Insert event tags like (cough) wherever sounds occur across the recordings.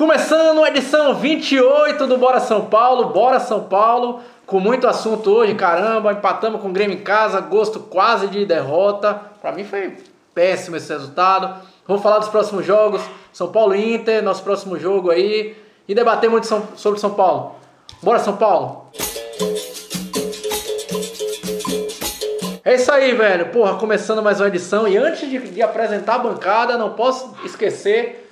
Começando a edição 28 do Bora São Paulo, Bora São Paulo, com muito assunto hoje, caramba, empatamos com o Grêmio em casa, gosto quase de derrota. Pra mim foi péssimo esse resultado. Vamos falar dos próximos jogos, São Paulo Inter, nosso próximo jogo aí, e debater muito sobre São Paulo. Bora São Paulo! É isso aí, velho. Porra, começando mais uma edição. E antes de, de, apresentar a bancada, não posso esquecer.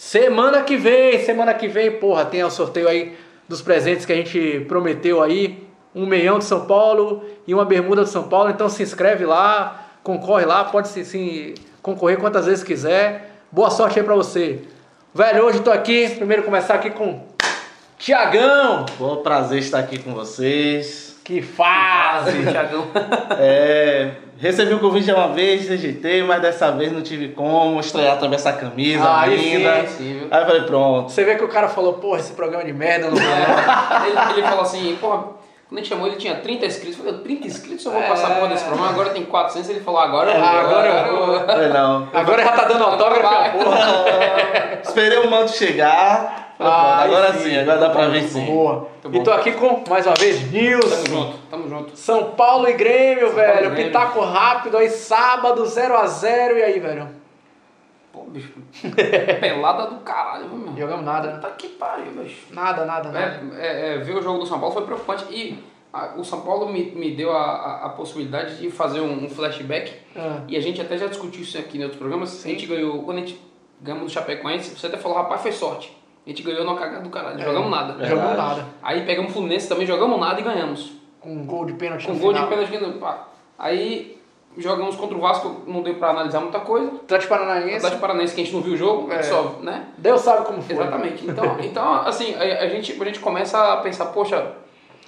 Semana que vem, semana que vem, porra, tem o sorteio aí dos presentes que a gente prometeu aí. Um meião de São Paulo e uma bermuda de São Paulo. Então se inscreve lá, concorre lá, pode se, se concorrer quantas vezes quiser. Boa sorte aí pra você. Velho, hoje tô aqui, primeiro começar aqui com Tiagão. Bom prazer estar aqui com vocês. Que fase, Thiagão. (laughs) é, recebi o um convite uma vez, rejeitei, mas dessa vez não tive como estrear também essa camisa ah, linda. Sim, aí eu falei, pronto. Você vê que o cara falou, porra, esse programa é de merda, não é. (laughs) ele, ele falou assim, porra, quando a gente chamou ele tinha 30 inscritos. Eu falei, 30 inscritos eu vou passar é... porra desse programa. Agora tem 400. Ele falou, agora eu vou. agora eu vou. Agora, não. agora já tá dando autógrafo, porra. (laughs) Esperei o manto chegar. Ah, agora sim, agora dá pra ver sim. Boa. E tô aqui com, mais uma vez, Nilson. Tamo junto, tamo junto. São Paulo e Grêmio, São velho. Grêmio. Pitaco rápido aí, sábado, 0x0. E aí, velho? Pô, bicho. (laughs) Pelada do caralho, meu. Jogamos nada, né? Tá que pariu, bicho. Nada, nada, é, nada. É, é, ver o jogo do São Paulo foi preocupante. E a, o São Paulo me, me deu a, a, a possibilidade de fazer um, um flashback. Ah. E a gente até já discutiu isso aqui em outros programas. Sim. A gente ganhou, quando a gente ganhamos do Chapecoense, você até falou, rapaz, foi sorte. A gente ganhou na cagada do caralho. É, jogamos nada. Verdade. Jogamos nada. Aí pegamos o Fluminense também, jogamos nada e ganhamos. Com um gol de pênalti Com um gol final. de pênalti. Pá. Aí jogamos contra o Vasco, não deu pra analisar muita coisa. Atlético Paranaense. Atlético Paranaense que a gente não viu o jogo, é. só, né? Deus sabe como foi. Exatamente. Então, (laughs) então assim, a, a, gente, a gente começa a pensar, poxa,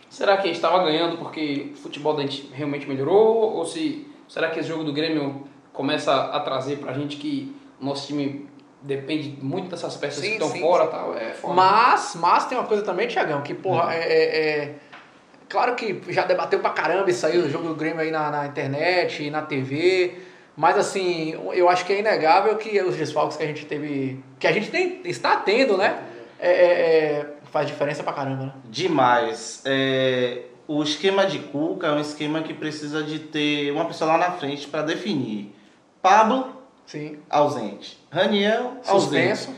será que a gente estava ganhando porque o futebol da gente realmente melhorou? Ou se será que esse jogo do Grêmio começa a trazer pra gente que o nosso time depende muito dessas peças sim, que estão fora sim. tal. É foda. Mas, mas tem uma coisa também, Tiagão, que, porra, uhum. é, é, é, Claro que já debateu pra caramba isso aí, o jogo do Grêmio aí na, na internet, na TV. Mas assim, eu acho que é inegável que os desfalques que a gente teve. Que a gente tem, está tendo, né? É, é, é faz diferença pra caramba, né? Demais. É, o esquema de Cuca é um esquema que precisa de ter uma pessoa lá na frente para definir. Pablo Sim. ausente. Raniel, ausente. Suspenso.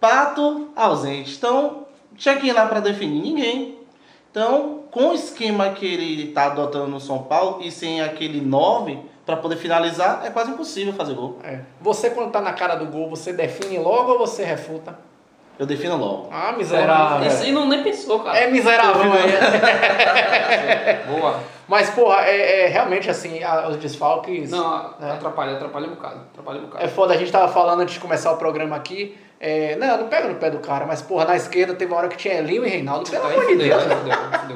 Pato, ausente. Então, tinha que ir lá para definir ninguém. Então, com o esquema que ele está adotando no São Paulo e sem aquele 9 para poder finalizar, é quase impossível fazer gol. É. Você, quando tá na cara do gol, você define logo ou você refuta? Eu defino logo. Ah, miserável. Isso aí não nem pensou, cara. É miserável. (laughs) Boa. Mas, porra, é, é realmente assim, a, os desfalques. Não, né? atrapalha, atrapalha um bocado. Atrapalha um bocado. É foda, a gente tava falando antes de começar o programa aqui. É, não, não pega no pé do cara, mas, porra, na esquerda teve uma hora que tinha Elinho e Reinaldo. Pelo amor de Deus.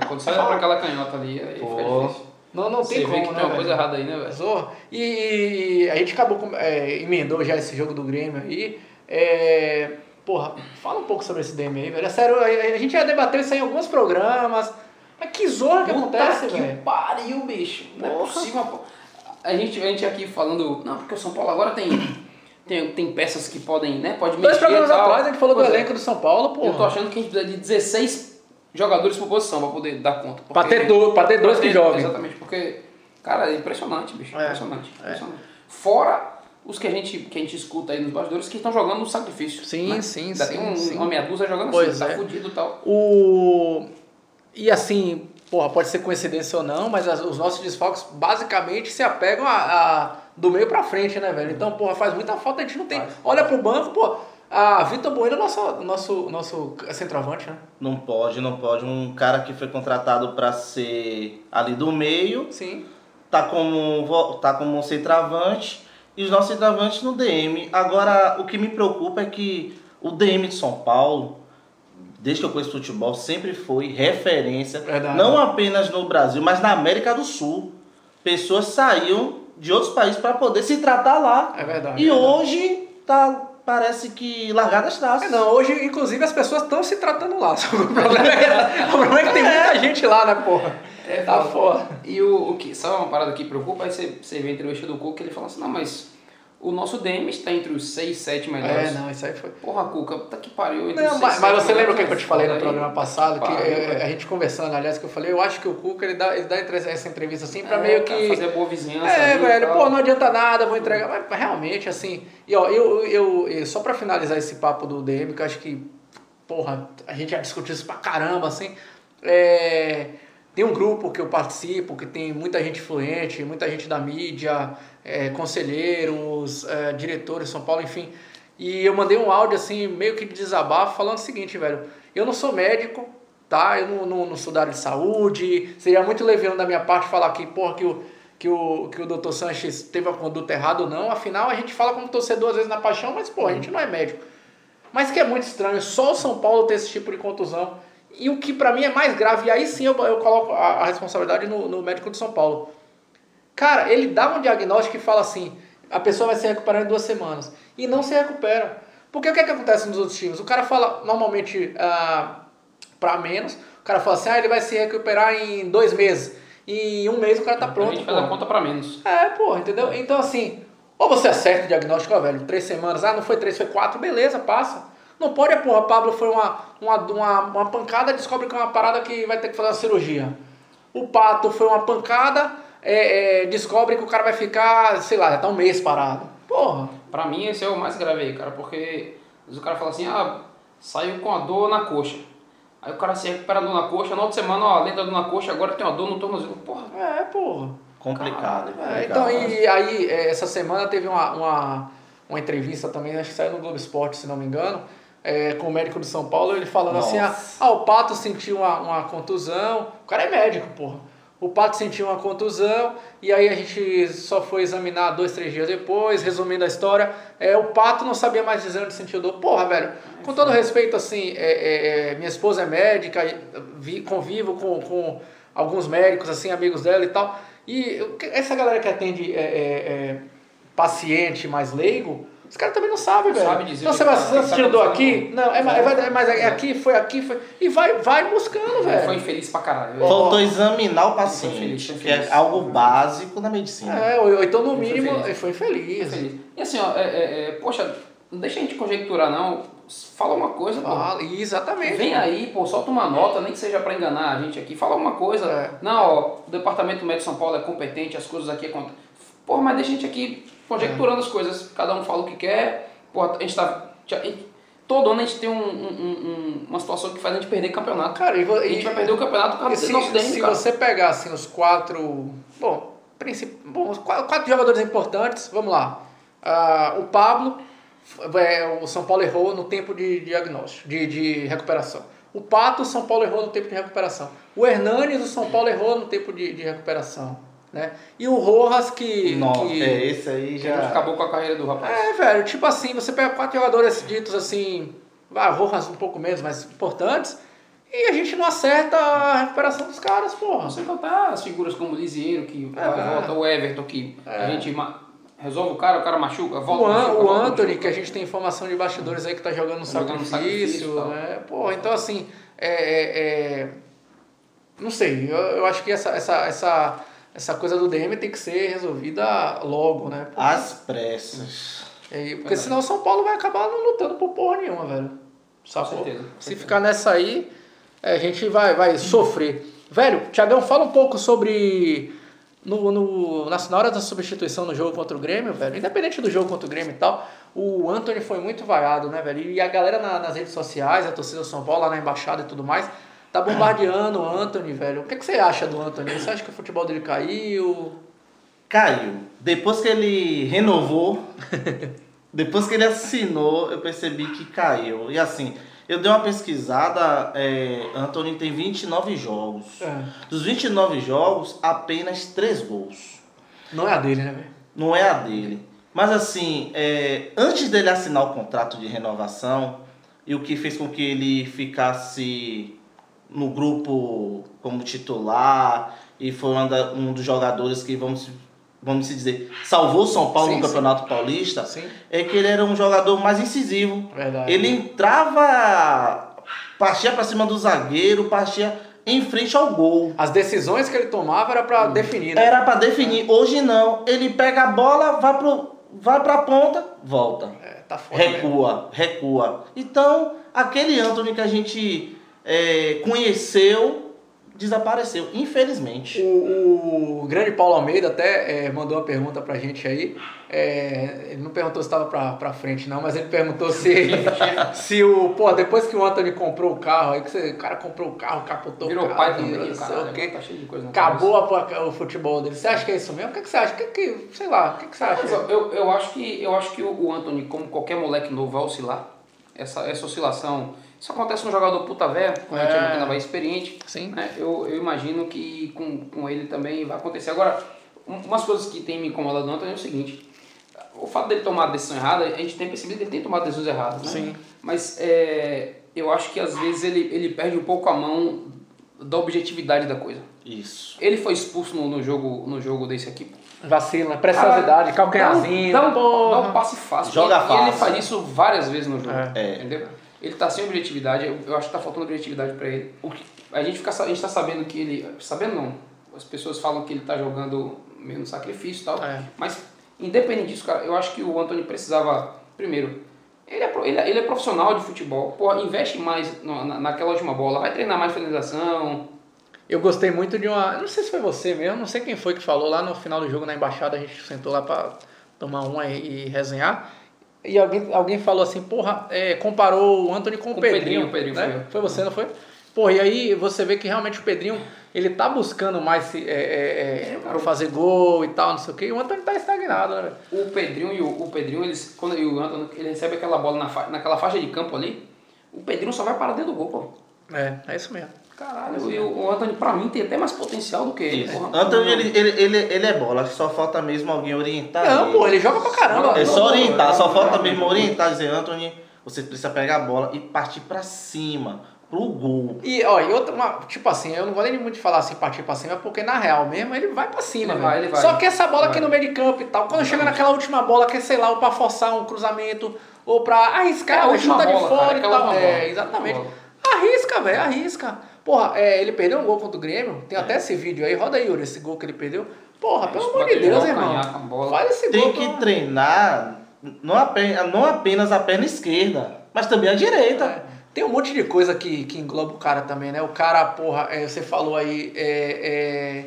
Quando sai pra aquela canhota ali, aí Pô. fica difícil. Não, não tem Você como, vê que né, tem uma coisa errada aí, né, velho? E, e, a gente acabou, é, emendou já esse jogo do Grêmio aí. É, porra, fala um pouco sobre esse DM aí, velho. É sério, a, gente já debateu isso aí em alguns programas. Mas que zorra que Puta acontece, que velho. pariu, bicho. Não Porra. é possível. Pô. A gente, a gente aqui falando, não, porque o São Paulo agora tem, tem, tem peças que podem, né? Pode mexer Dois programas atrás a gente falou do é. elenco do São Paulo, pô. Eu tô achando que a gente precisa de 16 jogadores por posição pra poder dar conta. Pra ter, do, pra ter dois que jogam. Exatamente, porque, cara, é impressionante, bicho. É. Impressionante, é. impressionante. Fora os que a gente, que a gente escuta aí nos bastidores que estão jogando no sacrifício. Sim, né? sim, Ainda sim. Tem um, sim. uma meia dúzia jogando pois assim, é. tá fudido e tal. O... E assim, porra, pode ser coincidência ou não, mas as, os nossos desfalques basicamente se apegam a, a do meio pra frente, né, velho? Então, porra, faz muita falta, a gente não tem. Faz. Olha pro banco, pô. A Vitor Bueno é nosso, nosso, nosso centroavante, né? Não pode, não pode. Um cara que foi contratado para ser ali do meio. Sim. Tá como, tá como centroavante e os nossos centroavantes no DM. Agora, o que me preocupa é que o DM de São Paulo desde que eu conheço futebol, sempre foi referência, Verdade. não apenas no Brasil, mas na América do Sul. Pessoas saíam de outros países para poder se tratar lá. É verdade. E é verdade. hoje tá parece que largadas traças. É, não, hoje, inclusive, as pessoas estão se tratando lá. (laughs) O problema, é, o problema é que tem muita é. gente lá, né, porra? É, tá foda. E o, o que, sabe uma parada que preocupa? Aí você, você vê a entrevista do que ele fala assim, não, mas o nosso DM está entre os 6, 7 melhores. É, não, isso aí foi. Porra, Cuca, puta que pariu. entre Não, mas, mas você lembra o que, que eu te falei no programa passado? Que Pariu, é, velho. a gente conversando, aliás, que eu falei, eu acho que o Cuca ele dá, ele dá essa entrevista assim pra É, meio pra que. fazer boa vizinhança. É, ali velho, pô, não adianta nada, vou entregar. Mas realmente, assim. E ó, eu, eu, eu- só pra finalizar esse papo do DM, que eu acho que, porra, a gente já discutiu isso pra caramba, assim. É, tem um grupo que eu participo, que tem muita gente influente, muita gente da mídia, é, conselheiros, é, diretores de São Paulo, enfim. E eu mandei um áudio, assim, meio que de desabafo, falando o seguinte, velho. Eu não sou médico, tá? Eu não, não, não sou da área de saúde. Seria muito leviano da minha parte falar que, porra, que o, que o, que o Dr. Sanches teve a conduta errada ou não. Afinal, a gente fala como torcedor às vezes na paixão, mas, pô, a gente não é médico. Mas que é muito estranho, só o São Paulo ter esse tipo de contusão. E o que pra mim é mais grave, e aí sim eu, eu coloco a, a responsabilidade no, no médico de São Paulo. Cara, ele dá um diagnóstico e fala assim: a pessoa vai se recuperar em duas semanas. E não se recupera. Porque o que, é que acontece nos outros times? O cara fala normalmente ah, para menos, o cara fala assim: ah, ele vai se recuperar em dois meses. E em um mês o cara tá A pronto. gente faz a conta pra menos. É, pô, entendeu? Então assim, ou você acerta o diagnóstico, ó, velho, três semanas, ah, não foi três, foi quatro, beleza, passa. Não pode, é, porra, Pablo foi uma, uma, uma, uma pancada, descobre que é uma parada que vai ter que fazer uma cirurgia. O Pato foi uma pancada, é, é, descobre que o cara vai ficar, sei lá, já tá um mês parado. Porra. Pra mim, esse é o mais grave aí, cara, porque o cara fala assim, ah, saiu com a dor na coxa. Aí o cara se recupera a dor na coxa, na outra semana, ó, além da dor na coxa, agora tem uma dor no tornozelo. Porra, É, porra. Complicado. É, complicado. então, e aí, é, essa semana teve uma, uma, uma entrevista também, acho que saiu no Globo Esporte, se não me engano, é, com o médico de São Paulo, ele falando assim, ah, Nossa. ah, o Pato sentiu uma, uma contusão, o cara é médico, porra. O Pato sentiu uma contusão e aí a gente só foi examinar dois, três dias depois, resumindo a história, é, o Pato não sabia mais dizer onde sentiu dor. Porra, velho, com todo respeito, assim, é, é, é, minha esposa é médica, vi, convivo com, com alguns médicos, assim, amigos dela e tal, e essa galera que atende é, é, é, paciente mais leigo, os caras também não sabem, velho. sabe dizer então o você que vai tá- você sentiu dor acontecendo. aqui? Não, é, mais- é, mais- é, mais é aqui, foi aqui, foi. E vai, vai buscando, velho. foi infeliz pra caralho. Faltou examinar o Foi paciente, feliz, foi que é algo básico na medicina. É, ou, ou então no Ele foi mínimo feliz. foi feliz. Infeliz. E assim, ó, é, é, é, poxa, não deixa a gente conjecturar, não. Fala uma coisa, pô. Fala, exatamente. Vem aí, pô, solta uma nota, nem que seja pra enganar a gente aqui. Fala alguma coisa. É. Não, ó, o Departamento Médico de São Paulo é competente, as coisas aqui acontecem. Porra, mas deixa a gente aqui conjecturando as coisas. Cada um fala o que quer. Porra, a gente tá. todo ano a gente tem um- um- um- uma situação que faz a gente perder campeonato. Cara, e, vo- A gente e- vai perder o campeonato por e causa se, nosso se cara. você pegar assim, os quatro. Bom, princip, bom os quatro, jogadores importantes, vamos lá. Ah, o Pablo, é, o São Paulo errou no tempo de diagnóstico, de, de recuperação. O Pato, o São Paulo errou no tempo de recuperação. O Hernanes, o São Paulo errou no tempo de, de recuperação. Né? E o Rojas, que. Nossa, que é, esse aí já. acabou com a carreira do rapaz. É, velho, tipo assim, você pega quatro jogadores ditos assim, vai, Rojas um pouco menos, mas importantes, e a gente não acerta a recuperação dos caras, porra. Você contar as figuras como o Lisieiro, que É, é. volta, o Everton, que É. a gente resolve o cara, o cara machuca, volta, O, An, machuca, o Anthony, machuca. que a gente tem informação de bastidores aí que tá jogando no Tá sacrifício, sacrifício, né? Porra, então assim, é, é- é- não sei, eu, eu acho que essa, essa, essa, essa coisa do DM tem que ser resolvida logo, né? Porque, Às pressas. é, porque senão o São Paulo vai acabar não lutando por porra nenhuma, velho. Sacou? certeza, Se certeza. ficar nessa aí, é, a gente vai, vai sofrer. Velho, Tiagão, fala um pouco sobre. No, no, na, na hora da substituição no jogo contra o Grêmio, velho, independente do jogo contra o Grêmio e tal, o Anthony foi muito vaiado, né, velho? E a galera na- nas redes sociais, a torcida do São Paulo, lá na embaixada e tudo mais, tá bombardeando o Anthony, velho. O que, que você acha do Anthony? Você acha que o futebol dele caiu? Caiu. Depois que ele renovou, (laughs) depois que ele assinou, eu percebi que caiu. E assim, eu dei uma pesquisada, é, Anthony tem 29 jogos. É. Dos 29 jogos, apenas 3 gols. Não é a dele, né, velho? Não é a dele. Mas assim, é, antes dele assinar o contrato de renovação, e o que fez com que ele ficasse no grupo como titular, e foi um, da- um dos jogadores que, vamos, vamos se dizer, salvou o São Paulo Sim, no sim. Campeonato Paulista, Sim, é que ele era um jogador mais incisivo. verdade. Ele entrava, partia para cima do zagueiro, partia em frente ao gol. As decisões que ele tomava era pra definir, né? Era para definir. Hoje não. Ele pega a bola, vai pro vai pra ponta, volta. É, tá foda. Recua, recua. Então, aquele Anthony que a gente é, conheceu desapareceu, infelizmente. O, o grande Paulo Almeida até é, mandou uma pergunta pra gente aí. É, ele não perguntou se estava pra, pra frente, não, mas ele perguntou se, (laughs) se o. Pô, depois que o Anthony comprou o carro, aí que você, o cara comprou o carro, capotou Virou o carro. pai também, virou o não sei caralho. o quê. Tá cheio de coisa Acabou a- o futebol dele. Você acha que é isso mesmo? O que, que você acha? O que, que, sei lá, o que, que você acha? Mas eu, eu, eu acho que, eu acho que o o Anthony, como qualquer moleque novo, vai oscilar. Essa, essa oscilação. Isso acontece com um jogador puta velho, como gente É. chama aqui na Bahia, experiente. Sim. né? Eu, eu imagino que com, com ele também vai acontecer. Agora, um- umas coisas que tem me incomodado no Anthony é o seguinte. O fato dele tomar a decisão errada, a gente tem percebido que ele tem tomado decisões erradas, né? Sim. Mas é, eu acho que às vezes ele, ele perde um pouco a mão da objetividade da coisa. Isso. Ele foi expulso no, no jogo, no jogo desse aqui. Vacila, preciosidade, calcanharzinho. Dá um, dá um, dá um passe fácil. Joga e, e ele fácil. faz isso várias vezes no jogo. É. Entendeu? Ele tá sem objetividade, eu, eu acho que tá faltando objetividade pra ele. O que, a, gente fica, a gente tá sabendo que ele. Sabendo não. As pessoas falam que ele tá jogando meio no sacrifício e tal. É. Mas, independente disso, cara, eu acho que o Anthony precisava. Primeiro, ele é, ele, é- ele é profissional de futebol. Porra, investe mais no- na, naquela última bola. Vai treinar mais finalização. Eu gostei muito de uma. Não sei se foi você mesmo, não sei quem foi que falou lá no final do jogo na embaixada, a gente sentou lá pra tomar uma e, e resenhar. E alguém, alguém falou assim, porra, é, comparou o Anthony com, Com o Pedrinho. O Pedrinho né? foi. Foi você, não foi? Porra, e aí você vê que realmente o Pedrinho, ele tá buscando mais se, é, é, é, fazer gol e tal, não sei o quê. E o Anthony tá estagnado, né? O Pedrinho e o, o Pedrinho, eles, quando e o Anthony, ele recebe aquela bola na fa, naquela faixa de campo ali, o Pedrinho só vai parar dentro do gol, pô. É, é isso mesmo. Caralho, o, o Anthony, pra mim, tem até mais potencial do que ele. Porra. Anthony, ele, ele, ele, ele é bola, só falta mesmo alguém orientar. Não, ele. pô, ele joga pra caramba. É só orientar, só falta mesmo orientar, dizer, Anthony, você precisa pegar a bola e partir pra cima, pro gol. E, ó, e outra, uma, tipo assim, eu não vou nem muito falar assim, partir pra cima, porque na real mesmo ele vai pra cima, Ele velho. vai, ele vai. Só que essa bola Vai. aqui no meio de campo e tal, quando chega naquela última bola, que é, sei lá, ou pra forçar um cruzamento, ou pra arriscar, É última chuta de fora cara, e tal. É, exatamente. Arrisca, velho, arrisca. Porra, é, ele perdeu um gol contra o Grêmio, tem até esse vídeo aí, roda aí, Yuri, esse gol que ele perdeu. Porra, É, pelo amor de Deus, irmão. Faz esse Tem gol. que pô. treinar não apenas, não apenas a perna esquerda, mas também a direita. É. Tem um monte de coisa que, que engloba o cara também, né? O cara, porra, é, você falou aí, é, é,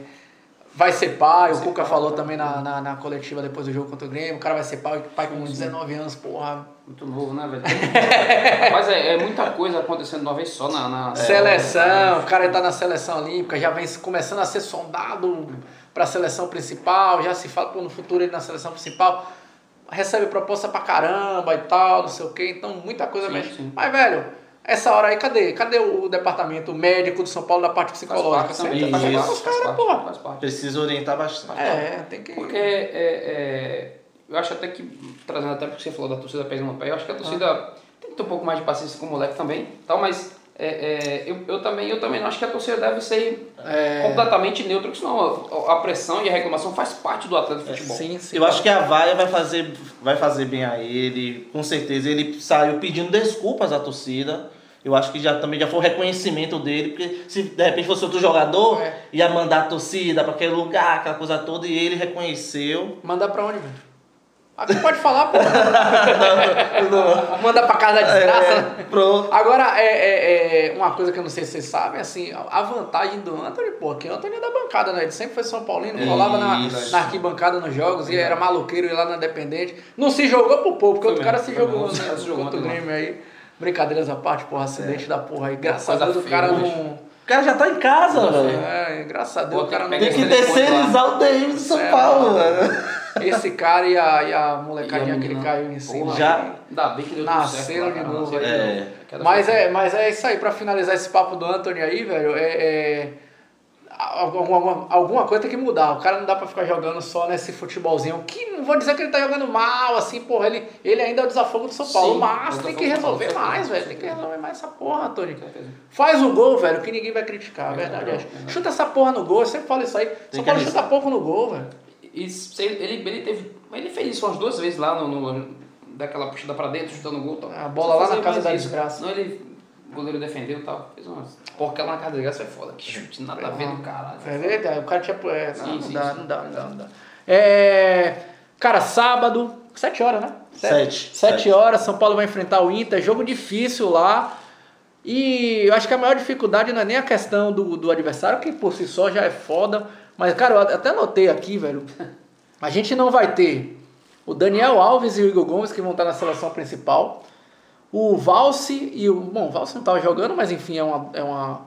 vai ser pai, o ser Cuca pai, falou também na, na, na coletiva depois do jogo contra o Grêmio, o cara vai ser pai, pai com 19 anos, porra. Muito novo, né, velho? (laughs) Mas é, é muita coisa acontecendo de uma vez só na... na Seleção, o cara tá na seleção olímpica, já vem começando a ser sondado pra seleção principal, já se fala, pô, no futuro ele na seleção principal, recebe proposta pra caramba e tal, não sei o quê, então muita coisa Sim, mexe. sim. Mas, velho, essa hora aí, cadê? Cadê o departamento médico do São Paulo da parte Faz psicológica? parte também? Tá faz chegando parte, os faz caras, parte, porra. faz parte. Precisa orientar bastante. É, tem que... Porque é, é, eu acho até que, trazendo até porque você falou da torcida pegando no pé, eu acho que a torcida tem que ter um pouco mais de paciência com o moleque também, tal, mas é, é, eu, eu, também, eu também não acho que a torcida deve ser É. completamente neutra, porque senão a, a pressão e a reclamação faz parte do atleta de futebol. Sim, sim. Eu acho que a vaia vai fazer, vai fazer bem a ele, com certeza. Ele saiu pedindo desculpas à torcida. Eu acho que já também já foi o reconhecimento dele, porque se de repente fosse outro jogador, É. ia mandar a torcida para aquele lugar, aquela coisa toda, e ele reconheceu. Mandar pra onde, velho? Aqui pode falar, pô. Manda pra casa da desgraça. né? É, pro... Agora, é, é, é, uma coisa que eu não sei se vocês sabem, assim, a vantagem do Anthony, pô, que o Anthony é da bancada, né? Ele sempre foi São Paulino, rolava na, Isso. na arquibancada nos jogos, e era maluqueiro ir lá na Dependente. Não se jogou pro povo, porque Foi outro mesmo, cara se foi jogou, mesmo, né? se jogou Contra o. Grêmio aí. Brincadeiras à parte, porra, acidente da porra aí. Graças a Deus o cara né? não. O cara já tá em casa, velho. É, graças a Deus Pô, o cara não. tem Tem que terceirizar o DM de São É, Paulo, mano. Esse cara e a, e a E a molecadinha que ele caiu em cima. porra, Já- Ainda bem que deu tudo Nasceram de novo nasceram aí. É. Mas é, mas é isso aí, pra finalizar esse papo do Anthony aí, velho, é. é- Alguma, alguma coisa tem que mudar. O cara não dá pra ficar jogando só nesse futebolzinho. Que não vou dizer que ele tá jogando mal, assim, porra. Ele, ele ainda é o desafogo do São Paulo. Sim, mas é tem que resolver mais, velho. Tem que resolver mais essa porra, certeza. Faz o gol, velho, que ninguém vai criticar, a É verdade verdade, é. é. Chuta essa porra no gol, eu sempre falo isso aí. São Paulo chuta pouco no gol, velho. E se ele, ele, ele teve. Ele fez isso umas duas vezes lá no. no- daquela puxada pra dentro, chutando o gol tal. A bola lá na casa da isso. desgraça. Não, ele. O goleiro defendeu e tal. Fez umas. Porca lá na casa da desgraça foi foda. Que chute, nada a ver do caralho. É verdade, o cara tinha. É, não, Sim, não sim, dá, sim. não dá, não dá, não dá. É, cara, sábado, 7 horas, né? Sete. 7 Sete. horas, São Paulo vai enfrentar o Inter, jogo difícil lá. E eu acho que a maior dificuldade não é nem a questão do, do adversário, que por si só já é foda. Mas, cara, eu até notei aqui, velho. (laughs) A gente não vai ter o Daniel Alves e o Igor Gomes, que vão estar na seleção principal. O Valse e o. Bom, o Valse não estava jogando, mas enfim, é uma, é uma,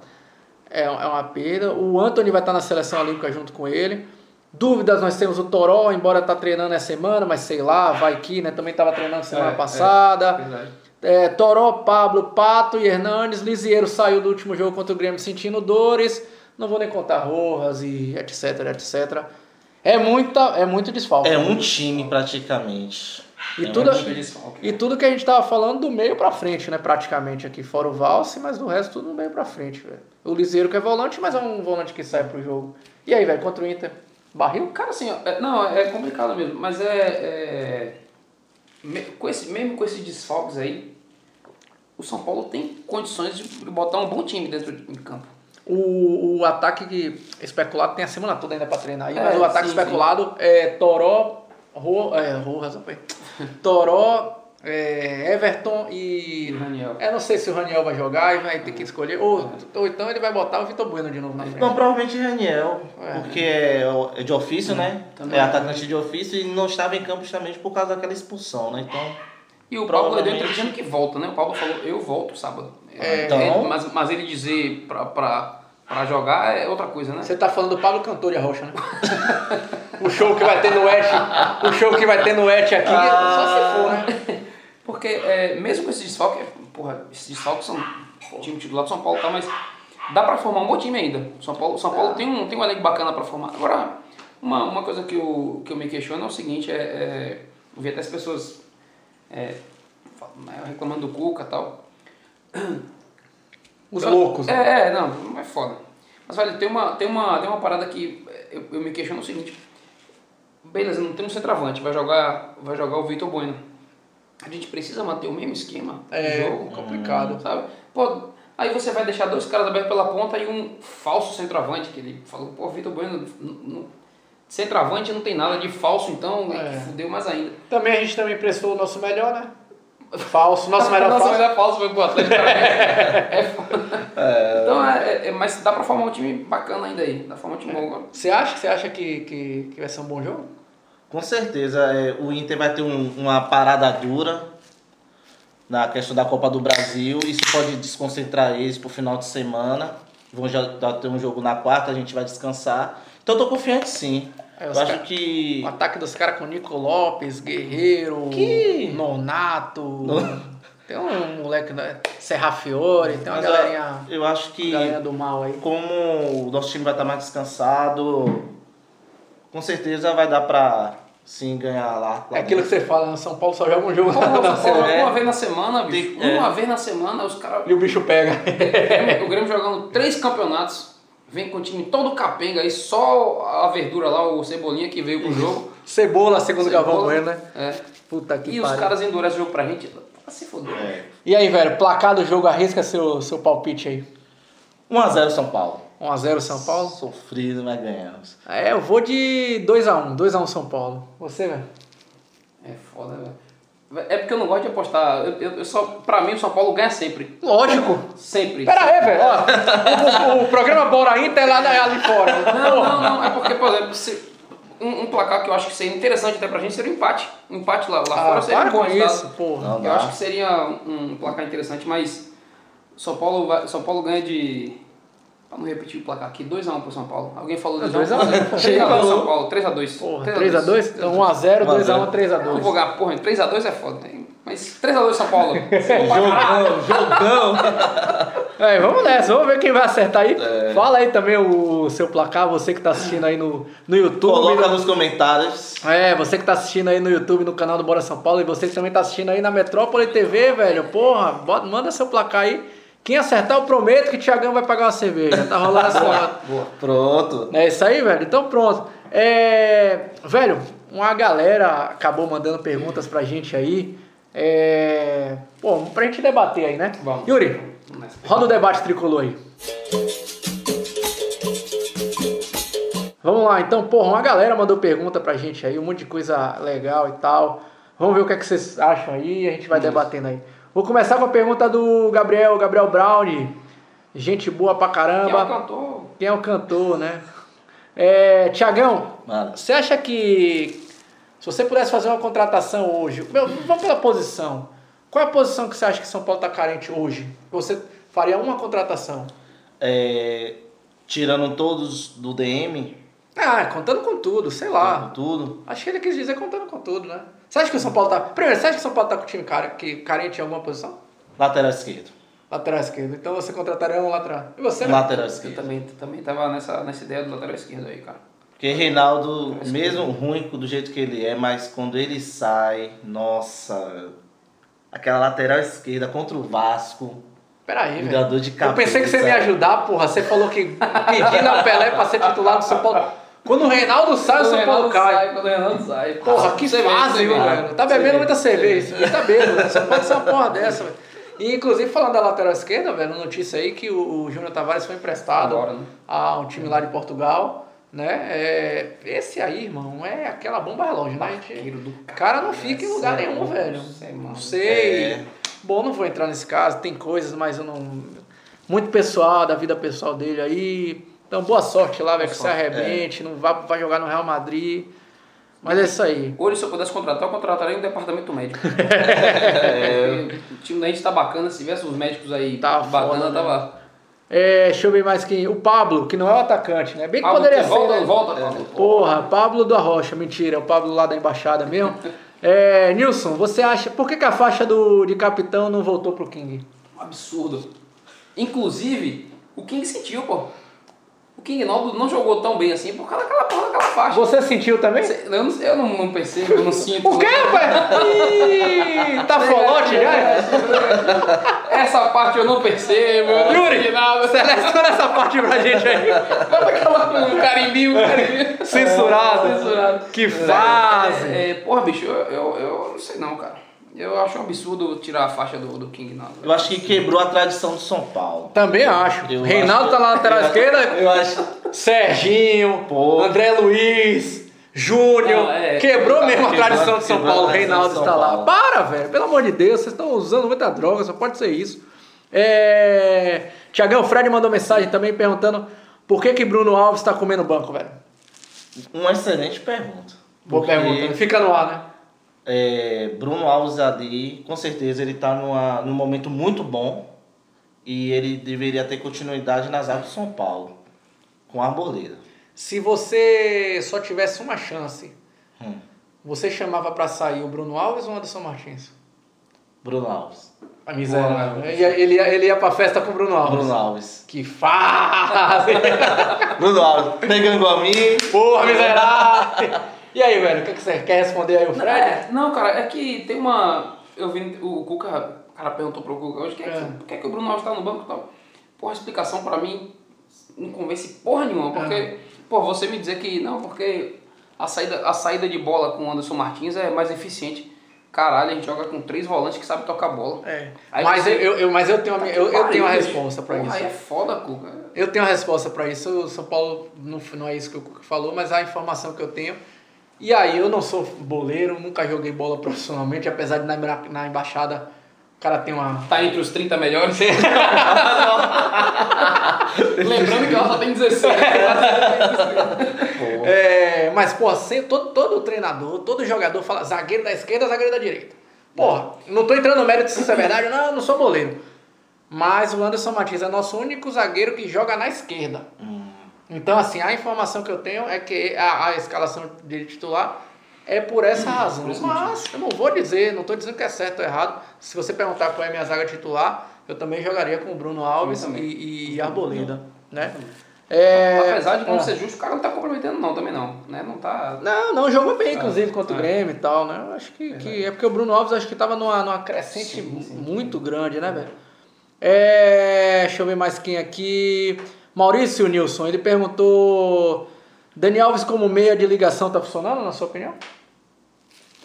é, é uma perda. O Anthony vai estar na seleção olímpica junto com ele. Dúvidas, nós temos o Toró, embora tá treinando essa semana, mas sei lá, vai que, né? Também estava treinando semana É, é. passada. Verdade. É, Toró, Pablo, Pato e Hernandes. Lisieiro saiu do último jogo contra o Grêmio sentindo dores. Não vou nem contar Rojas e etc, etc. É, muita, é muito desfalque. É um time praticamente. E É tudo, um time desfalque. e tudo que a gente tava falando do meio pra frente, né? Praticamente aqui, fora o Valse, mas do resto tudo do meio pra frente, velho. O Liseiro que é volante, mas é um volante que sai pro jogo. E aí, velho, contra o Inter? Barril? Cara, assim, ó, é- não, é complicado mesmo, mas é. é me- com esse, mesmo com esses desfalques aí, o São Paulo tem condições de botar um bom time dentro de campo. O, o ataque que especulado tem a semana toda ainda pra treinar aí, É, mas o ataque sim, especulado é Toró, Ro, é, Rojas. (laughs) Toró, é, Everton E e. Raniel. Eu não sei se o Raniel vai jogar e vai ter que escolher. Ou, ou então ele vai botar o Vitor Bueno de novo na frente. Não, provavelmente Raniel, É. porque é, é de ofício, né? também. É atacante de ofício e não estava em campo justamente por causa daquela expulsão, né? Então, E o Paulo deu Provavelmente. entrevista dizendo que volta, né? O Paulo falou, eu volto sábado. É, então- Ele- mas, mas ele dizer pra, pra, pra jogar é outra coisa, né? Você tá falando do Pablo Cantor de Arrocha, né? (laughs) o show que vai ter no Et, o show que vai ter no Et aqui, só se for, né? Porque é, mesmo com esse desfalque, porra, esses desfalques são o time titular do São Paulo, tá? Mas dá pra formar um bom time ainda. São Paulo, São Paulo tem, um, tem um elenco bacana pra formar. Agora, uma, uma coisa que eu, que eu me questiono é o seguinte, é, é, eu vi até as pessoas é, né, reclamando do Cuca e tal. Os Eu- loucos. né? É, é, não, não é foda. Mas, velho, tem uma, tem uma, tem uma parada que eu, eu me questiono o seguinte. Beleza, não tem um centroavante, vai jogar, vai jogar o Vitor Bueno. A gente precisa manter o mesmo esquema É jogo, complicado. sabe? Pô, aí você vai deixar dois caras abertos pela ponta e um falso centroavante, que ele falou, pô, Vitor Bueno, n- n- centroavante não tem nada de falso, então É. fudeu mais ainda. Também a gente também prestou o nosso melhor, né? Falso, nosso melhor Nossa, falso. melhor falso foi pro Atlético (laughs) é foda. Então, é, é- é- mas dá pra formar um time bacana ainda aí. Dá pra formar um time bom agora. Você acha, você acha que, que, que vai ser um bom jogo? com certeza, é, o Inter vai ter um- uma parada dura na questão da Copa do Brasil. Isso pode desconcentrar eles pro final de semana. Vão já já ter um jogo na quarta, a gente vai descansar. Então eu tô confiante sim. É, eu acho que. O ataque dos caras com Nico Lopes, Guerreiro, Que- Nonato. Tem um moleque, né? Serra Fiore, tem uma Mas, galerinha, Eu acho que galerinha do mal aí. como o nosso time vai estar mais descansado, com certeza vai dar pra sim ganhar lá. lá É aquilo que você fala, né? São Paulo só joga um jogo na São Paulo, semana. é. uma vez na semana, bicho. Tem- é. Uma vez na semana, os caras. E o bicho pega. o Grêmio jogando três campeonatos. Vem com o time todo capenga aí, só a verdura lá, o Cebolinha que veio pro jogo. Cebola, segundo o Galvão Cebola. Bueno, né? É. Puta que E os pariu. caras endurecem o jogo pra gente. Vai se foder. É. E aí, velho, placar do jogo, arrisca seu, seu palpite aí. 1x0 São Paulo. 1x0 São Paulo? Sofrido, mas ganhamos. É, eu vou de 2x1. 2x1 São Paulo. Você, velho? É foda, velho. É porque eu não gosto de apostar. Eu, eu, eu só, pra mim, o São Paulo ganha sempre. Lógico. Sempre. Pera aí, velho. Ó, o, o- programa Bora Inter é lá na- ali fora. Não, não, não. É porque, por exemplo, se- um, um placar que eu acho que seria interessante até pra gente seria um empate. Um empate lá, lá Ah, fora seria um bom isso, porra. Não Eu dá. acho que seria um placar interessante, mas São Paulo, vai, São Paulo ganha de. Não repetir o placar aqui, 2x1 pro São Paulo. Alguém falou É, 2x1? 2x1. 3x2 São Paulo, 3x2. Porra, 3x2? Então 1x0, 2x1, Eu não vou 3x2. ganhar, porra, 3x2 é foda. hein? Mas 3x2 São Paulo. Jogão, jogão. (laughs) É, vamos nessa, vamos ver quem vai acertar aí. Fala aí também o seu placar, você que tá assistindo aí no, no YouTube. Coloca nos comentários. É, você que tá assistindo aí no YouTube, no canal do Bora São Paulo, e você que também tá assistindo aí na Metrópole TV, velho, porra, bota- manda seu placar aí. Quem acertar, eu prometo que o Thiagão vai pagar uma cerveja. Tá rolando essa. (laughs) Pronto. É isso aí, velho? Então pronto. É, velho, uma galera acabou mandando perguntas pra gente aí. É, pô, pra gente debater aí, né? Vamos. Yuri, roda o debate tricolor aí. Vamos lá, então, porra, uma galera mandou pergunta pra gente aí, um monte de coisa legal e tal. Vamos ver o que, é que vocês acham aí, a gente vai debatendo aí. Vou começar com a pergunta do Gabriel, Gabriel Brown. Gente boa pra Quem é o caramba. cantor? Quem é o cantor, né? É, Tiagão, você acha que se você pudesse fazer uma contratação hoje, meu, vamos pela posição. Qual é a posição que você acha que São Paulo tá carente hoje? Você faria uma contratação? é, tirando todos do DM, Ah, contando com tudo, sei lá. tudo, Acho que ele quis dizer contando com tudo, né? Você acha que o São Paulo tá. Primeiro, você acha que o São Paulo tá com o time cara, que, carente em alguma posição? lateral esquerdo. Lateral esquerdo. Então você contrataria um lateral. E você, né? Lateral Eu esquerdo. também, também tava nessa, nessa ideia do lateral esquerdo aí, cara. Porque Reinaldo, mesmo ruim do jeito que ele é, mas quando ele sai, nossa, aquela lateral esquerda contra o Vasco, Peraí, velho. jogador de Eu pensei que você ia me ajudar, porra. Você falou que pedindo a Pelé pra ser titular do São Paulo. Quando o Reinaldo sai, o São Paulo cai. Quando o Reinaldo sai. Porra, que fase, vê. velho. Tá bebendo muita cerveja. E tá bêbado. Você não pode ser uma porra dessa, velho. E, inclusive, falando da lateral esquerda, velho, notícia aí que o, o Júnior Tavares foi emprestado Agora, né? a um time lá de Portugal, né? É, esse aí, irmão, é aquela bomba relógio, né? Gente- O cara não fica em lugar é nenhum, velho. cê é Não sei. É. Bom, não vou entrar nesse caso, tem coisas, mas eu não. Muito pessoal, da vida pessoal dele aí. Então, boa sorte lá, velho, que você sorte, arrebente, não vai, vai jogar no Real Madrid. Mas é isso aí. Hoje, se eu pudesse contratar, eu contrataria um departamento médico. Porque (laughs) o time da gente tá bacana, se tivesse os médicos aí Tá bacana, foda, né? tava. É, deixa eu ver mais quem. O Pablo, que não é o atacante, né? Bem que Pablo, poderia você ser. volta, né? volta, Pablo. Porra, Pablo do Arrocha, mentira, é o Pablo lá da embaixada mesmo. (laughs) É, Nilson, você acha. Por que, que a faixa do, de capitão não voltou pro King? Um absurdo. Inclusive, o King sentiu, pô. O King não, jogou tão bem assim por causa daquela porra daquela faixa. Você sentiu também? Eu não, eu não, não pensei, eu não (laughs) sinto. O quê, pai? (laughs) Ih, tá folote já? Essa parte eu não percebo, Yuri, seleciona essa parte pra gente aí. Bota aquela um carimbinho, um carimbinho. Censurado. Censurado. Que fase. É, é, porra, bicho, eu, eu, eu não sei não, cara. Eu acho um absurdo tirar a faixa do, do King, não. Eu acho que quebrou a tradição do São Paulo. Também acho. Eu Reinaldo acho- tá lá na lateral eu- esquerda. Eu acho. Serginho, Pô. André Luiz, Júnior. É, quebrou mesmo a tradição de São Paulo. Reinaldo de está lá. Para, velho. Pelo amor de Deus, vocês estão usando muita droga, só pode ser isso. É... Tiagão Fred mandou mensagem também perguntando por que que Bruno Alves está comendo banco, velho. Uma excelente pergunta. Boa Porque, pergunta. Fica no ar, né? É, Bruno Alves ali, com certeza, ele tá numa, num momento muito bom. E ele deveria ter continuidade nas águas do São Paulo. Com a Arboleda. Se você só tivesse uma chance, Hum. você chamava pra sair o Bruno Alves ou o Anderson Martins? Bruno Alves. A miséria. Boa. né? Ele, ia- ele, ele ia pra festa com o Bruno Alves. Bruno Alves. Que fase! (laughs) Bruno Alves, pegando a mim. Porra, miserável! E aí, velho, o que, que você quer responder aí, o Fred? É, não, cara, é que tem uma. Eu vi o Cuca, o cara perguntou pro Cuca hoje, "Quem é que- É. por que, é que o Bruno Alves tá no banco e tal? Porra, a explicação pra mim não convence porra nenhuma, porque, É. pô, você me dizer que não, porque a saída, a saída de bola com o Anderson Martins é mais eficiente. Caralho, a gente joga com três volantes que sabem tocar bola. É. Aí Mas, você- eu, eu, mas eu tenho, uma, eu, eu tenho uma resposta pra Porra, isso. Aí é foda, Cuca. Eu tenho uma resposta pra isso. O São Paulo não, não é isso que o Cuca falou, mas a informação que eu tenho. E aí, eu não sou boleiro, nunca joguei bola profissionalmente, apesar de na, na embaixada o cara tem uma. Tá entre os 30 melhores. (laughs) Lembrando que ela só tem 16. Pô. (laughs) É, mas, pô, sempre, todo, todo treinador, todo jogador fala zagueiro da esquerda, zagueiro da direita. Porra, não tô entrando no mérito se isso é verdade, não, eu não sou boleiro. Mas o Anderson Martins é nosso único zagueiro que joga na esquerda. Então, assim, a informação que eu tenho é que a, a escalação dele titular é por essa razão. por Mas eu não vou dizer, não tô dizendo que é certo ou errado. Se você perguntar qual é a minha zaga titular, eu também jogaria com o Bruno Alves e, e Arboleda, né? É, Apesar de, vamos ah. ser justos, o cara não tá comprometendo não, também não. Né? Não tá... Não, não, jogou bem, inclusive, contra o é. Grêmio e tal, né? Eu acho que, que é porque o Bruno Alves acho que tava numa, numa crescente Sim, sim. muito grande, né, velho? É, deixa eu ver mais quem aqui. Maurício Nilson, ele perguntou: Dani Alves como meia de ligação tá funcionando, na sua opinião?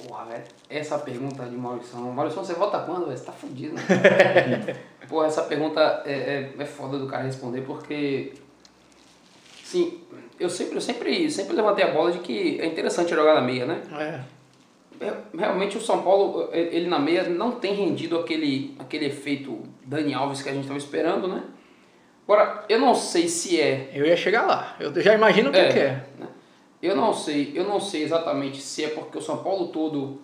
Porra, velho. Essa pergunta de Maurício. Maurício, você volta quando, velho? Você tá fudido, né? (laughs) Porra, essa pergunta é, é, é foda do cara responder porque. Sim, eu sempre, eu sempre, sempre levantei a bola de que é interessante jogar na meia, né? É. é, realmente o São Paulo, ele na meia não tem rendido aquele, aquele efeito Dani Alves que a gente estava esperando, né? Agora, eu não sei se é. Eu ia chegar lá. Eu já imagino o que É. que é. né? Eu não sei, eu não sei exatamente se é porque o São Paulo todo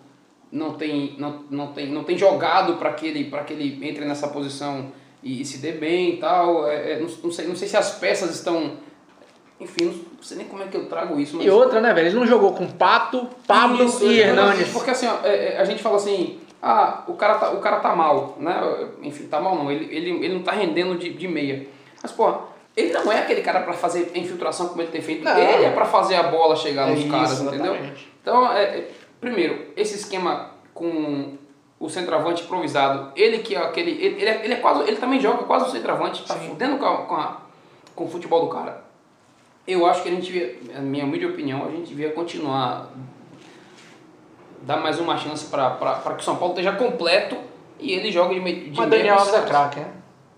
não tem, não, não tem, não tem jogado para que ele, para que ele entre nessa posição e, e se dê bem e tal. É, é, não, não sei, não sei se as peças estão, enfim, não sei nem como é que eu trago isso. Mas... E outra, né, velho? Ele não jogou com Pato, Pablo Isso, e Hernandes. Porque assim, ó, é, é, a gente fala assim, ah, o cara tá, o cara tá mal, né? Enfim, tá mal não, ele, ele, ele não tá rendendo de, de meia. Mas, pô, ele não é aquele cara pra fazer infiltração como ele tem feito. Não. Ele é pra fazer a bola chegar É nos isso, caras, entendeu? exatamente. Então, é, é, primeiro, esse esquema com o centroavante improvisado, ele que é aquele. Ele, ele, é, ele é quase. Ele também joga quase o centroavante, tá fudendo com, a, com, a- com o futebol do cara. Eu acho que a gente devia, na minha humilde opinião, a gente devia continuar. Dar mais uma chance para que o São Paulo esteja completo e ele jogue de meio. De Mas Daniel Alves é craque, né?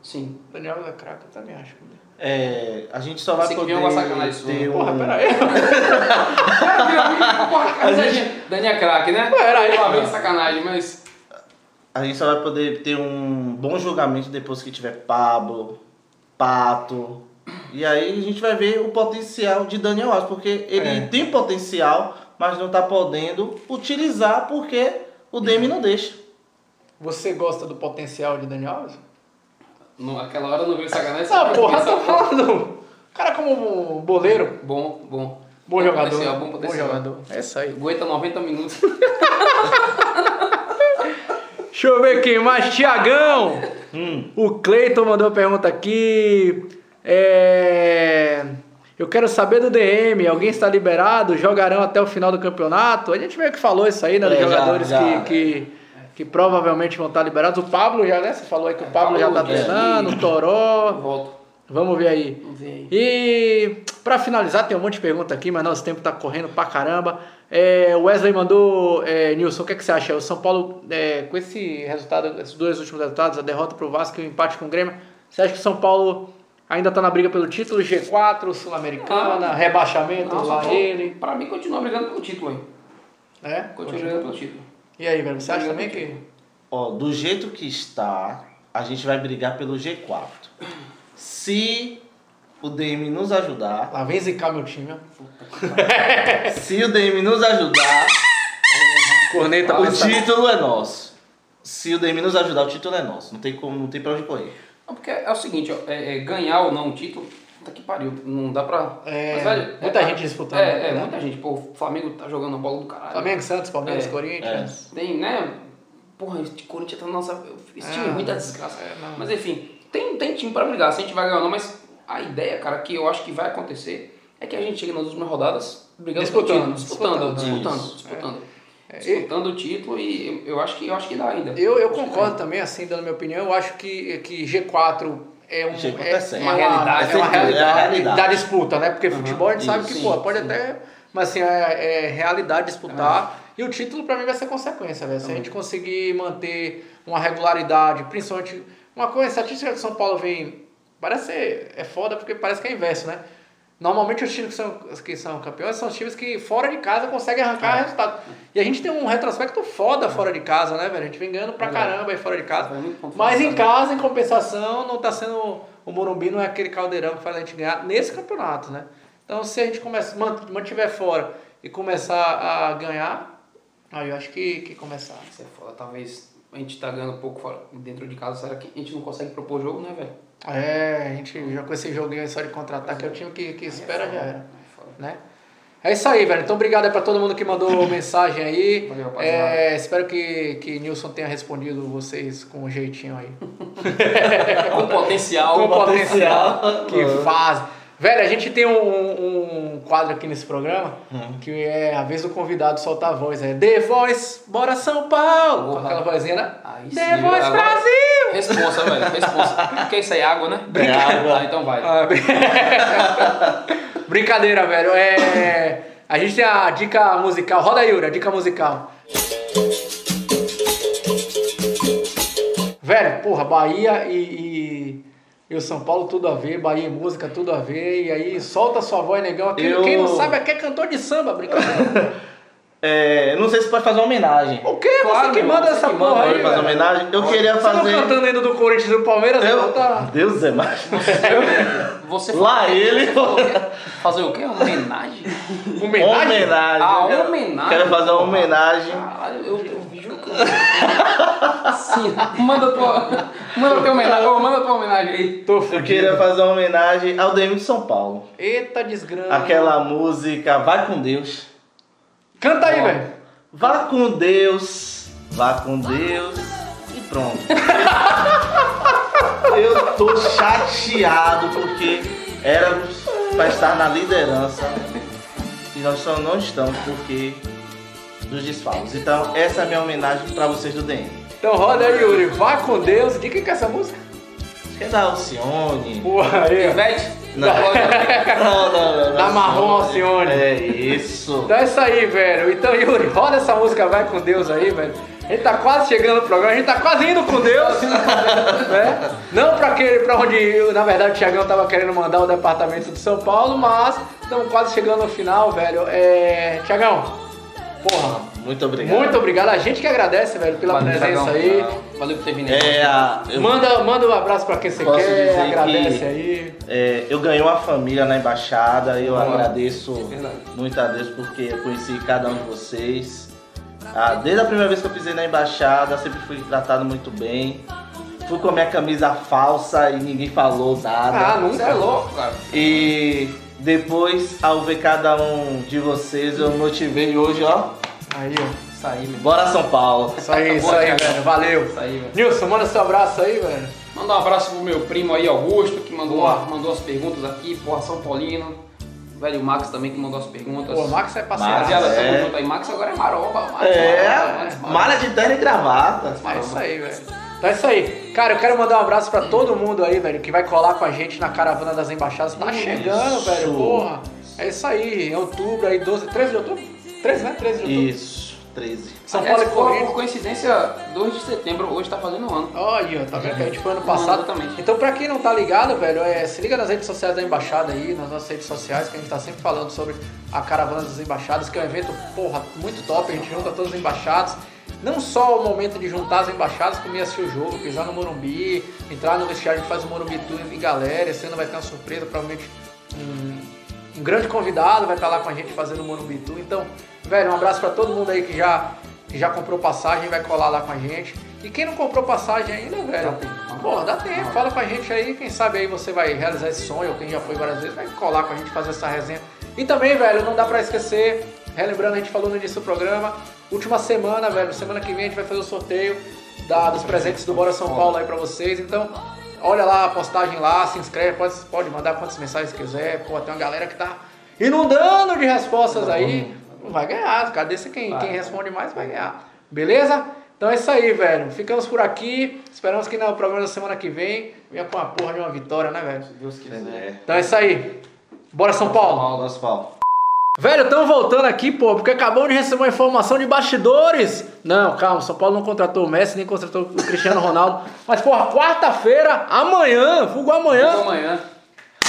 Sim. Daniel Alves é craque, eu também acho. É, a gente só vai poder uma sacanagem ter Porra, um... peraí. (laughs) Daniel é craque, né? Era aí, Lá vem mano. sacanagem, mas. A gente só vai poder ter um bom julgamento depois que tiver Pablo, Pato. E aí a gente vai ver o potencial de Daniel Alves, porque ele É. tem potencial, mas não está podendo utilizar porque o Demi não deixa. Você gosta do potencial de Daniel Alves? Naquela hora não veio sacanagem. Ah, você porra, tô falando. Cara como um boleiro, Bom, bom. bom jogador. potencial, Bom, bom jogador. É isso aí. Aguenta 90 minutos. (laughs) Deixa eu ver quem mais. Tiagão. Hum. O Cleiton mandou uma pergunta aqui. É... Eu quero saber do DM. Alguém está liberado? Jogarão até o final do campeonato? A gente meio que falou isso aí, né? Dos É, já, jogadores já. Que, que, que provavelmente vão estar liberados. O Pablo já, né? Você falou aí que o Pablo já está Pablo, é. treinando, o Toró. Volto. Vamos ver aí. Vamos ver aí. E pra finalizar, tem um monte de pergunta aqui, mas nosso tempo tá correndo pra caramba. É, o Wesley mandou, é, Nilson, o que, é que você acha? O São Paulo, é, com esse resultado, esses dois últimos resultados, a derrota pro Vasco e o empate com o Grêmio, você acha que o São Paulo ainda tá na briga pelo título? G4, Sul-Americana, Ah, rebaixamento, Não, lá Paulo, ele. Pra mim, continua brigando pelo título aí. É? Continua brigando pelo título. E aí, velho, você acha também que... Ó, do jeito que está, a gente vai brigar pelo G4. Se o DM nos ajudar, Lá vem zicar meu time, ó. se o DM nos ajudar, Corneta, o título é nosso. Se o DM nos ajudar, o título é nosso. Não tem como, não tem pra onde correr. Não, porque é o seguinte, ó, é, é ganhar ou não o título, puta que pariu, não dá pra... É, Mas, velho, muita é, gente disputando, É, é, né? muita gente. Pô, o Flamengo tá jogando a bola do caralho. Flamengo, Santos, Palmeiras, É, Corinthians. Tem, né? Porra, esse Corinthians tá na nossa. Esse time é ruim da desgraça. é, mas enfim, tem, tem time pra brigar, se a gente vai ganhar ou não, mas a ideia, cara, que eu acho que vai acontecer é que a gente chegue nas últimas rodadas brigando pelo Disputando, título, disputando, disputando, disputando, disputando. É, Disputando o título e eu, acho que eu acho que dá ainda. Eu, eu concordo também, assim, dando minha opinião. Eu acho que, que G4 é, um, G4 é, é. Uma realidade. É uma É realidade, da disputa, né? Porque futebol a gente sabe isso, que pô, pode até. Mas assim, é, é realidade disputar. E o título pra mim vai ser consequência, velho. Se a gente conseguir manter uma regularidade, principalmente. Uma coisa, a estatística do São Paulo vem. Parece ser, é foda porque parece que é inverso, né? Normalmente os times que são, que são campeões são os times que fora de casa conseguem arrancar resultado. E a gente tem um retrospecto foda fora de casa, né, velho? A gente vem ganhando pra Verdade. caramba aí fora de casa. Ponto Mas em casa, em compensação, não tá sendo. O Morumbi não é aquele caldeirão que faz a gente ganhar nesse campeonato, né? Então se a gente começa, man- mantiver fora e começar a ganhar, aí eu acho que, que começar. Isso é foda, talvez a gente tá ganhando pouco fora, dentro de casa, será que a gente não consegue propor jogo, né, velho? É, a gente já com esse joguinho aí só de contra-ataque, é o time que, que espera já era. É né? É isso aí, velho. Então, obrigado aí pra todo mundo que mandou (coughs) mensagem aí. Valeu. É, espero que, que Nilson tenha respondido vocês com um jeitinho aí. (laughs) (laughs) Com potencial. com potencial potencial. que faz. Velho, a gente tem um, um quadro aqui nesse programa que é a vez do convidado soltar a voz. É The Voice, bora São Paulo! Com aquela vozinha, né? Aí The sim, Voice agora- Brasil! Responsa, velho, responsa. Porque isso aí é água, né? É água. Ah, então vai. Ah, brin- (laughs) Brincadeira, velho. É, a gente tem a dica musical. Roda aí, Yuri, a dica musical. Velho, porra, Bahia e, e, e o São Paulo tudo a ver, Bahia e música tudo a ver, e aí solta sua voz, negão. Aqui, Eu- Quem não sabe aqui é cantor de samba, brincadeira. (laughs) É, não sei se pode fazer uma homenagem. O quê? Claro, você que meu manda irmão, essa você que porra manda, aí, fazer homenagem? Eu queria Você não fazer. cantando ainda do Corinthians e do Palmeiras? Eu- Não, tá... Deus é mais. Você (laughs) Lá falou- ele- você falou o quê? (laughs) Fazer o quê? Homenagem? Homenagem? Homenagem. Ah, homenagem. Quero fazer uma homenagem. Caralho, eu, eu eu... Sim, manda tua, manda tua homenagem, manda tua homenagem aí. Tô Eu queria fazer uma homenagem ao DM de São Paulo. Eita desgrama. Aquela música Vai com Deus. Canta aí, velho. Vá com Deus, vá com Deus e pronto. (laughs) Eu tô chateado porque éramos para estar na liderança e nós só não estamos porque dos desfalques. Então essa é a minha homenagem para vocês do DM. Então roda aí, Yuri. Vá com Deus. De quem que é essa música? Acho que é da Alcione. Porra aí. ó. Ivete? Não. Não, não, não. Da Marrom Alcione. É isso. Então é isso aí, velho. Então, Yuri, roda essa música Vai com Deus aí, velho. A gente tá quase chegando no programa, a gente tá quase indo com Deus. (laughs) né? Não pra, aquele, pra onde, na verdade, o Thiagão tava querendo mandar o departamento de São Paulo, mas estamos quase chegando no final, velho. É. Thiagão, porra, Muito obrigado. muito obrigado. A gente que agradece, velho, pela Valeu, presença Dragão. aí. Valeu por ter vindo É, a, eu, Manda, manda um abraço pra quem você Posso quer, dizer agradece que- aí. é, eu ganhei uma família na embaixada, eu Boa. agradeço Verdade. muito a Deus porque eu conheci cada um de vocês. Ah, desde a primeira vez que eu pisei na embaixada, sempre fui tratado muito bem. Fui com a minha camisa falsa e ninguém falou nada. Ah, Você é louco, cara. E depois, ao ver cada um de vocês, eu motivei hoje, ó. Aí, ó. Isso aí, meu. Bora São Paulo. Isso aí, isso aí, velho. Valeu. Isso aí, velho. Nilson, manda seu abraço aí, velho. Mandar um abraço pro meu primo aí, Augusto, que mandou, Boa. mandou as perguntas aqui, porra, São Paulino. Velho Max também que mandou as perguntas. Pô, o Max é parceiro. Rapaziada, Max, tamo é. junto aí. Max agora é maromba. Max, É, maromba, Max, malha de terno e gravata. É isso aí, velho. Então é isso aí. Cara, eu quero mandar um abraço pra todo mundo aí, velho, que vai colar com a gente na caravana das embaixadas. Tá Isso. chegando, velho, porra. É isso aí, em outubro aí, 12, 13 de outubro? 13, né? 13 de outubro. Isso, 13. São Aliás, Paulo e por- Corinthians. Por coincidência, 2 de setembro, hoje tá fazendo um ano. Olha, tá vendo que a gente foi ano Um passado. ano, exatamente. Então, pra quem não tá ligado, velho, é, se liga nas redes sociais da Embaixada aí, nas nossas redes sociais, que a gente tá sempre falando sobre a Caravana das Embaixadas, que é um evento, porra, muito top, a gente junta todas as embaixadas. Não só o momento de juntar as embaixadas, como ir assistir o jogo, pisar no Morumbi, entrar no vestiário, a gente faz o Morumbi Tour em galera, esse ano vai ter uma surpresa, provavelmente um, um grande convidado vai estar lá com a gente fazendo o Morumbi Tour. Então, velho, um abraço pra todo mundo aí que já, que já comprou passagem, vai colar lá com a gente. E quem não comprou passagem ainda, velho, Dá tempo. pô, dá tempo, fala com a gente aí, quem sabe aí você vai realizar esse sonho, ou quem já foi várias vezes, vai colar com a gente, fazer essa resenha. E também, velho, não dá pra esquecer, relembrando, a gente falou no início do programa, última semana, velho, semana que vem a gente vai fazer o sorteio da- dos presentes do Bora São Paulo aí pra vocês, então olha lá a postagem lá, se inscreve, pode, pode mandar quantas mensagens quiser, pô, tem uma galera que tá inundando de respostas aí, vai ganhar, cara, desse quem, quem responde mais vai ganhar, beleza? Então é isso aí, velho. Ficamos por aqui. Esperamos que no programa da semana que vem venha com a porra de uma vitória, né, velho? Se Deus quiser. É. Então é isso aí. Bora, São Paulo. Nosso Paulo. Velho, estamos voltando aqui, pô, porque acabamos de receber uma informação de bastidores. Não, calma, São Paulo não contratou o Messi, nem contratou o Cristiano Ronaldo. Mas, porra, quarta-feira, amanhã, fugo amanhã, amanhã.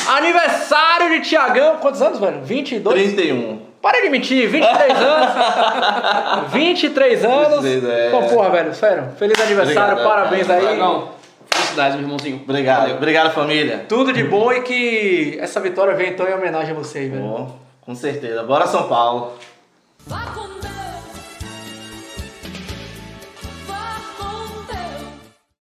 aniversário de Tiagão. Quantos anos, velho? 22? 31. Para de mentir, 23 (laughs) anos. 23 anos. 23, é. Então, porra, velho, sério, feliz aniversário, Obrigado, parabéns aí. Dragão, felicidades, meu irmãozinho. Obrigado. Valeu. Obrigado, família. Tudo de bom e que essa vitória venha então em homenagem a você, velho. Bom, com certeza. Bora São Paulo. Vá com Deus.